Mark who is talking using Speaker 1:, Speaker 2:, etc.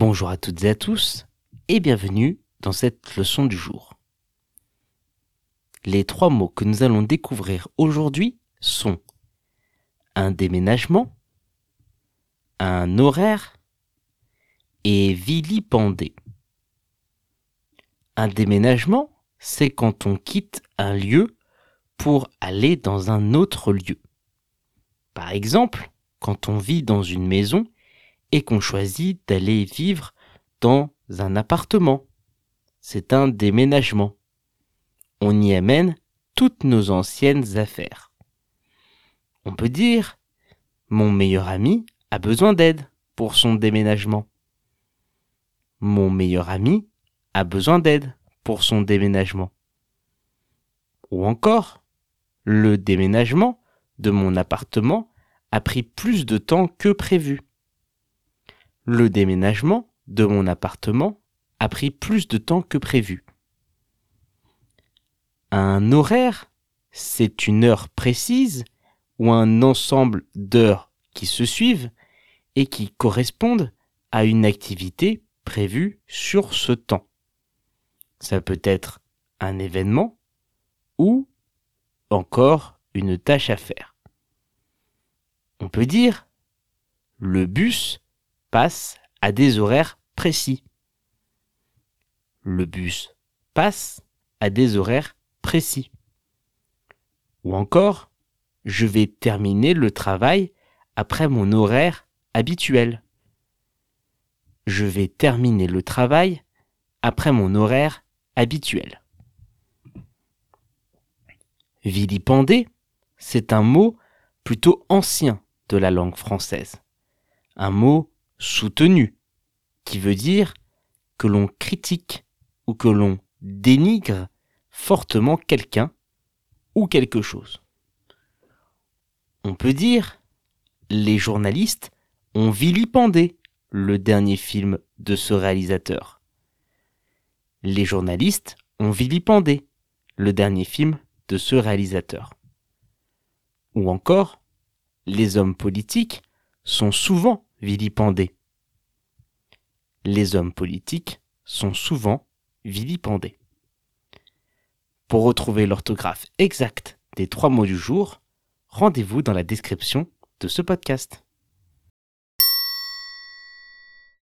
Speaker 1: Bonjour à toutes et à tous et bienvenue dans cette leçon du jour. Les trois mots que nous allons découvrir aujourd'hui sont un déménagement, un horaire et vilipender. Un déménagement, c'est quand on quitte un lieu pour aller dans un autre lieu. Par exemple, quand on vit dans une maison et qu'on choisit d'aller vivre dans un appartement. C'est un déménagement. On y amène toutes nos anciennes affaires. On peut dire mon meilleur ami a besoin d'aide pour son déménagement. Mon meilleur ami a besoin d'aide pour son déménagement. Ou encore, le déménagement de mon appartement a pris plus de temps que prévu. Le déménagement de mon appartement a pris plus de temps que prévu. Un horaire, c'est une heure précise ou un ensemble d'heures qui se suivent et qui correspondent à une activité prévue sur ce temps. Ça peut être un événement ou encore une tâche à faire. On peut dire le bus passe à des horaires précis. Le bus passe à des horaires précis. Ou encore, je vais terminer le travail après mon horaire habituel. Je vais terminer le travail après mon horaire habituel. Vilipender, c'est un mot plutôt ancien de la langue française. Un mot soutenu, qui veut dire que l'on critique ou que l'on dénigre fortement quelqu'un ou quelque chose. On peut dire les journalistes ont vilipendé le dernier film de ce réalisateur. Les journalistes ont vilipendé le dernier film de ce réalisateur. Ou encore, les hommes politiques sont souvent vilipendés. Les hommes politiques sont souvent vilipendés. Pour retrouver l'orthographe exacte des trois mots du jour, rendez-vous dans la description de ce podcast.